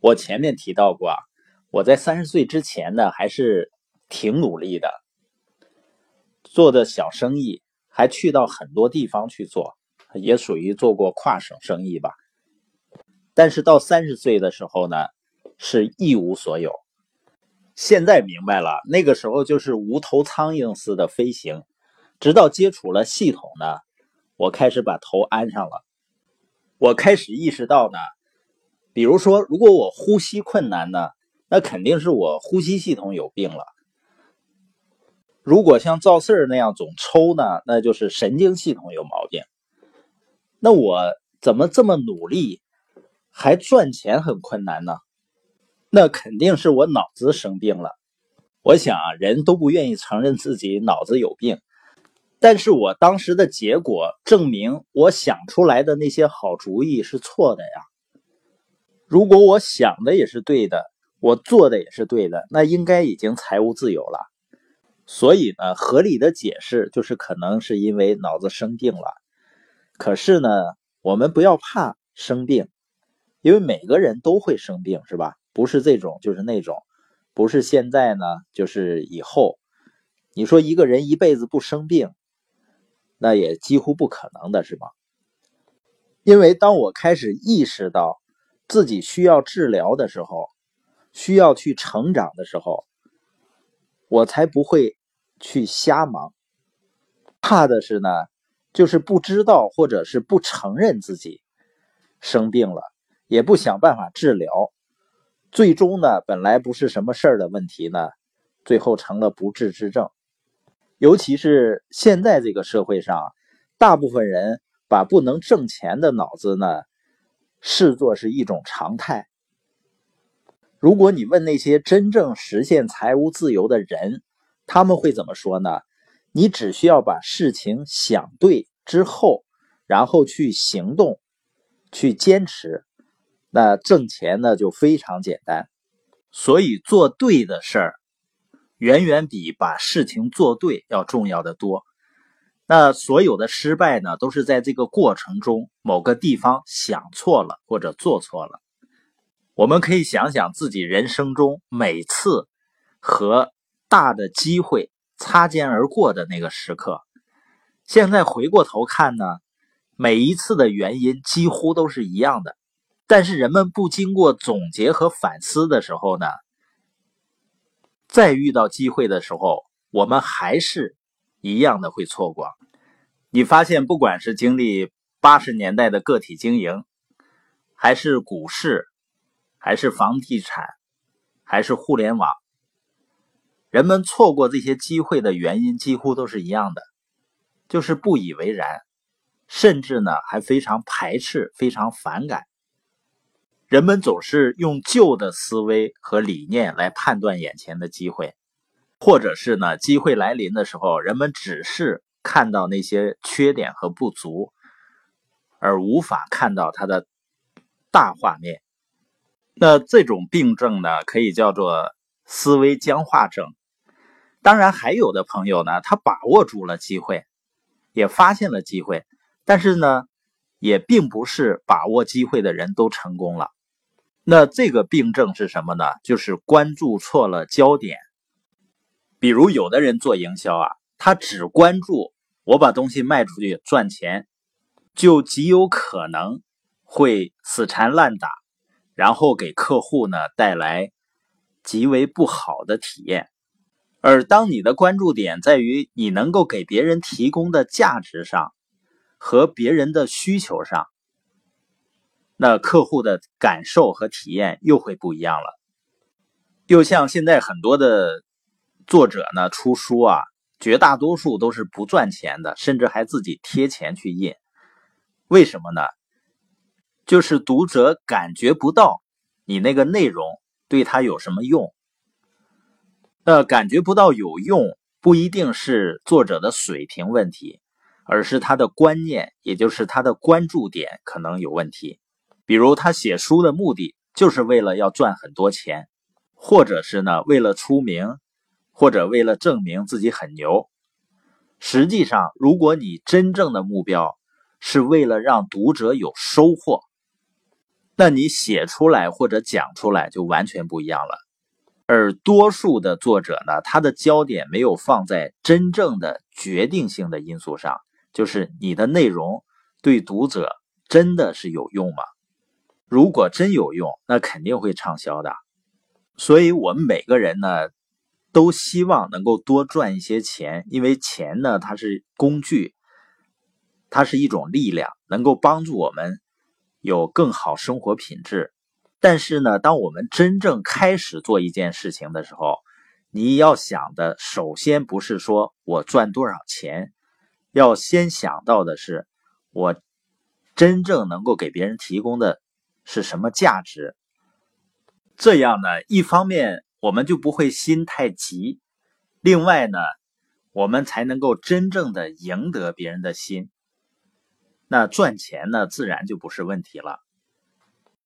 我前面提到过，我在三十岁之前呢，还是挺努力的，做的小生意，还去到很多地方去做，也属于做过跨省生意吧。但是到三十岁的时候呢，是一无所有。现在明白了，那个时候就是无头苍蝇似的飞行。直到接触了系统呢，我开始把头安上了。我开始意识到呢，比如说，如果我呼吸困难呢，那肯定是我呼吸系统有病了。如果像赵四儿那样总抽呢，那就是神经系统有毛病。那我怎么这么努力，还赚钱很困难呢？那肯定是我脑子生病了。我想啊，人都不愿意承认自己脑子有病。但是我当时的结果证明，我想出来的那些好主意是错的呀。如果我想的也是对的，我做的也是对的，那应该已经财务自由了。所以呢，合理的解释就是可能是因为脑子生病了。可是呢，我们不要怕生病，因为每个人都会生病，是吧？不是这种就是那种，不是现在呢就是以后。你说一个人一辈子不生病？那也几乎不可能的是吗？因为当我开始意识到自己需要治疗的时候，需要去成长的时候，我才不会去瞎忙。怕的是呢，就是不知道或者是不承认自己生病了，也不想办法治疗，最终呢，本来不是什么事儿的问题呢，最后成了不治之症。尤其是现在这个社会上，大部分人把不能挣钱的脑子呢，视作是一种常态。如果你问那些真正实现财务自由的人，他们会怎么说呢？你只需要把事情想对之后，然后去行动，去坚持，那挣钱呢就非常简单。所以做对的事儿。远远比把事情做对要重要的多。那所有的失败呢，都是在这个过程中某个地方想错了或者做错了。我们可以想想自己人生中每次和大的机会擦肩而过的那个时刻，现在回过头看呢，每一次的原因几乎都是一样的。但是人们不经过总结和反思的时候呢？再遇到机会的时候，我们还是一样的会错过。你发现，不管是经历八十年代的个体经营，还是股市，还是房地产，还是互联网，人们错过这些机会的原因几乎都是一样的，就是不以为然，甚至呢还非常排斥、非常反感。人们总是用旧的思维和理念来判断眼前的机会，或者是呢，机会来临的时候，人们只是看到那些缺点和不足，而无法看到它的大画面。那这种病症呢，可以叫做思维僵化症。当然，还有的朋友呢，他把握住了机会，也发现了机会，但是呢，也并不是把握机会的人都成功了。那这个病症是什么呢？就是关注错了焦点。比如有的人做营销啊，他只关注我把东西卖出去赚钱，就极有可能会死缠烂打，然后给客户呢带来极为不好的体验。而当你的关注点在于你能够给别人提供的价值上和别人的需求上。那客户的感受和体验又会不一样了。又像现在很多的作者呢出书啊，绝大多数都是不赚钱的，甚至还自己贴钱去印。为什么呢？就是读者感觉不到你那个内容对他有什么用。那感觉不到有用，不一定是作者的水平问题，而是他的观念，也就是他的关注点可能有问题。比如他写书的目的就是为了要赚很多钱，或者是呢为了出名，或者为了证明自己很牛。实际上，如果你真正的目标是为了让读者有收获，那你写出来或者讲出来就完全不一样了。而多数的作者呢，他的焦点没有放在真正的决定性的因素上，就是你的内容对读者真的是有用吗？如果真有用，那肯定会畅销的。所以，我们每个人呢，都希望能够多赚一些钱，因为钱呢，它是工具，它是一种力量，能够帮助我们有更好生活品质。但是呢，当我们真正开始做一件事情的时候，你要想的首先不是说我赚多少钱，要先想到的是我真正能够给别人提供的是什么价值。这样呢，一方面我们就不会心太急，另外呢，我们才能够真正的赢得别人的心。那赚钱呢，自然就不是问题了。